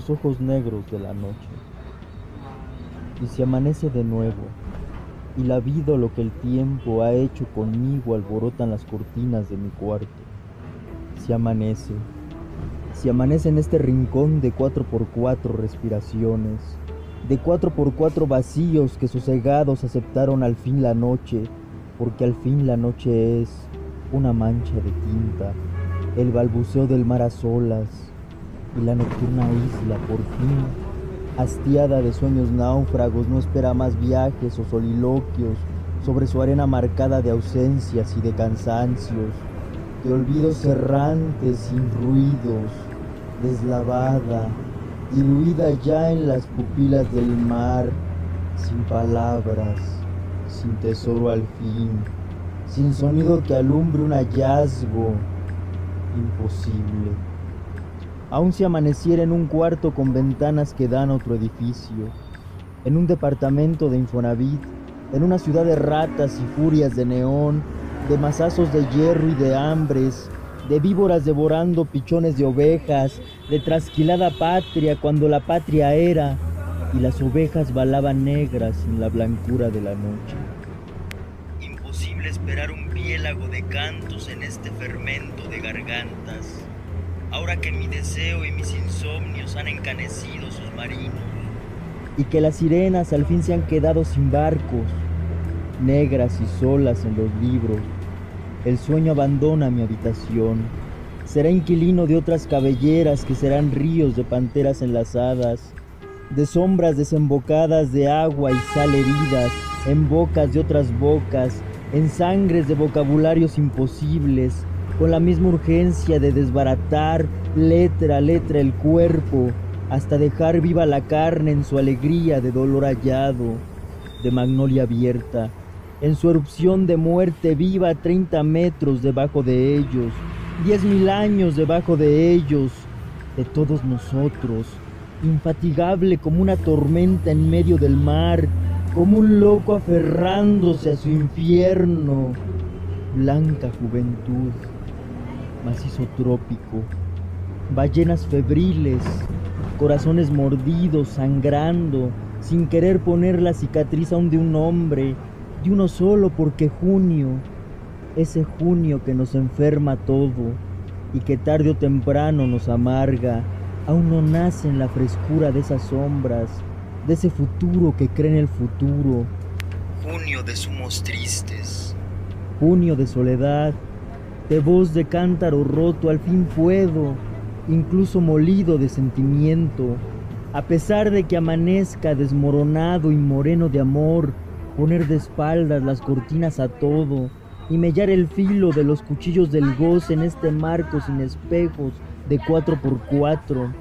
los ojos negros de la noche. Y si amanece de nuevo, y la vida lo que el tiempo ha hecho conmigo alborotan las cortinas de mi cuarto. Si amanece, si amanece en este rincón de cuatro por cuatro respiraciones, de cuatro por cuatro vacíos que sosegados aceptaron al fin la noche, porque al fin la noche es una mancha de tinta, el balbuceo del mar a solas y la nocturna isla por fin, hastiada de sueños náufragos, no espera más viajes o soliloquios sobre su arena marcada de ausencias y de cansancios, de olvidos errantes sin ruidos, deslavada, diluida ya en las pupilas del mar, sin palabras, sin tesoro al fin, sin sonido que alumbre un hallazgo imposible. Aun si amaneciera en un cuarto con ventanas que dan a otro edificio, en un departamento de Infonavit, en una ciudad de ratas y furias de neón, de mazazos de hierro y de hambres, de víboras devorando pichones de ovejas, de trasquilada patria cuando la patria era, y las ovejas balaban negras en la blancura de la noche. Imposible esperar un piélago de cantos en este fermento de gargantas, ahora que mi deseo y mis insomnios han encanecido sus marinos. Y que las sirenas al fin se han quedado sin barcos, negras y solas en los libros, el sueño abandona mi habitación. Será inquilino de otras cabelleras que serán ríos de panteras enlazadas, de sombras desembocadas de agua y sal heridas, en bocas de otras bocas, en sangres de vocabularios imposibles, con la misma urgencia de desbaratar letra a letra el cuerpo, hasta dejar viva la carne en su alegría de dolor hallado, de magnolia abierta, en su erupción de muerte viva 30 metros debajo de ellos, diez mil años debajo de ellos, de todos nosotros, infatigable como una tormenta en medio del mar, como un loco aferrándose a su infierno, blanca juventud, macizo trópico, ballenas febriles, corazones mordidos, sangrando, sin querer poner la cicatriz aún de un hombre, y uno solo porque junio, ese junio que nos enferma todo y que tarde o temprano nos amarga, aún no nace en la frescura de esas sombras, de ese futuro que cree en el futuro. Junio de sumos tristes. Junio de soledad, de voz de cántaro roto, al fin puedo, incluso molido de sentimiento, a pesar de que amanezca desmoronado y moreno de amor, poner de espaldas las cortinas a todo y mellar el filo de los cuchillos del goce en este marco sin espejos de cuatro por cuatro,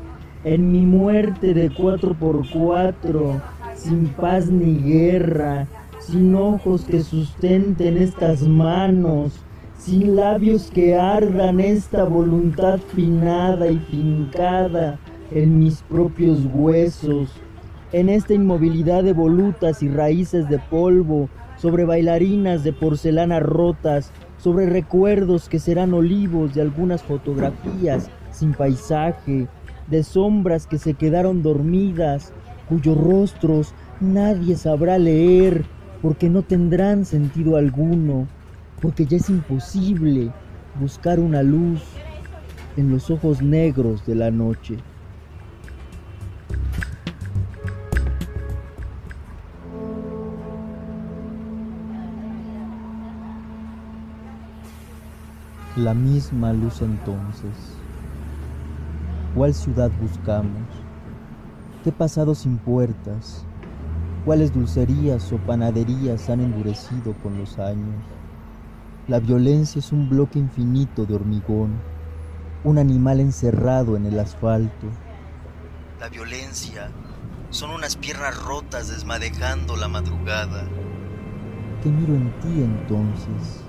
en mi muerte de cuatro por cuatro, sin paz ni guerra, sin ojos que sustenten estas manos, sin labios que ardan esta voluntad finada y fincada en mis propios huesos en esta inmovilidad de volutas y raíces de polvo, sobre bailarinas de porcelana rotas, sobre recuerdos que serán olivos de algunas fotografías sin paisaje, de sombras que se quedaron dormidas, cuyos rostros nadie sabrá leer, porque no tendrán sentido alguno, porque ya es imposible buscar una luz en los ojos negros de la noche. la misma luz entonces. ¿Cuál ciudad buscamos? ¿Qué pasado sin puertas? ¿Cuáles dulcerías o panaderías han endurecido con los años? La violencia es un bloque infinito de hormigón, un animal encerrado en el asfalto. La violencia son unas piernas rotas desmadejando la madrugada. ¿Qué miro en ti entonces?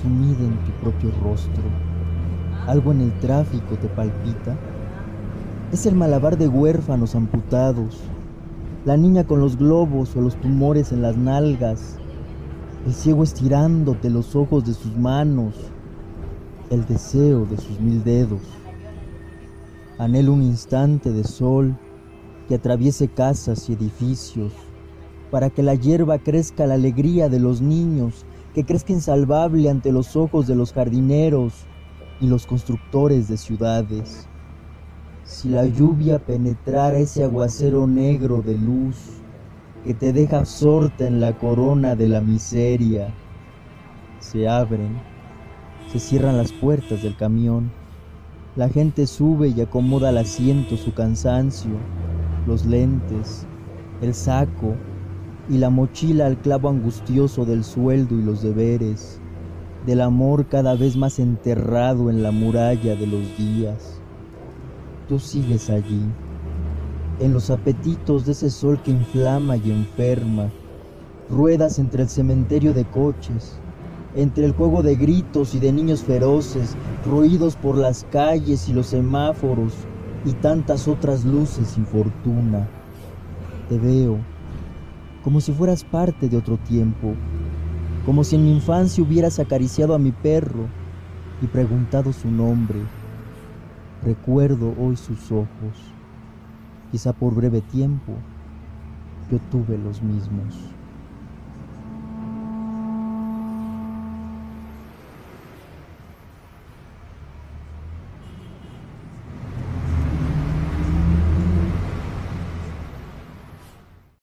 sumida en tu propio rostro. Algo en el tráfico te palpita. Es el malabar de huérfanos amputados, la niña con los globos o los tumores en las nalgas, el ciego estirándote los ojos de sus manos, el deseo de sus mil dedos. Anhelo un instante de sol que atraviese casas y edificios, para que la hierba crezca la alegría de los niños, que crezca insalvable ante los ojos de los jardineros y los constructores de ciudades. Si la lluvia penetrara ese aguacero negro de luz que te deja absorta en la corona de la miseria, se abren, se cierran las puertas del camión, la gente sube y acomoda al asiento su cansancio, los lentes, el saco y la mochila al clavo angustioso del sueldo y los deberes, del amor cada vez más enterrado en la muralla de los días. Tú sigues allí, en los apetitos de ese sol que inflama y enferma, ruedas entre el cementerio de coches, entre el juego de gritos y de niños feroces, ruidos por las calles y los semáforos, y tantas otras luces sin fortuna. Te veo como si fueras parte de otro tiempo, como si en mi infancia hubieras acariciado a mi perro y preguntado su nombre. Recuerdo hoy sus ojos, quizá por breve tiempo yo tuve los mismos.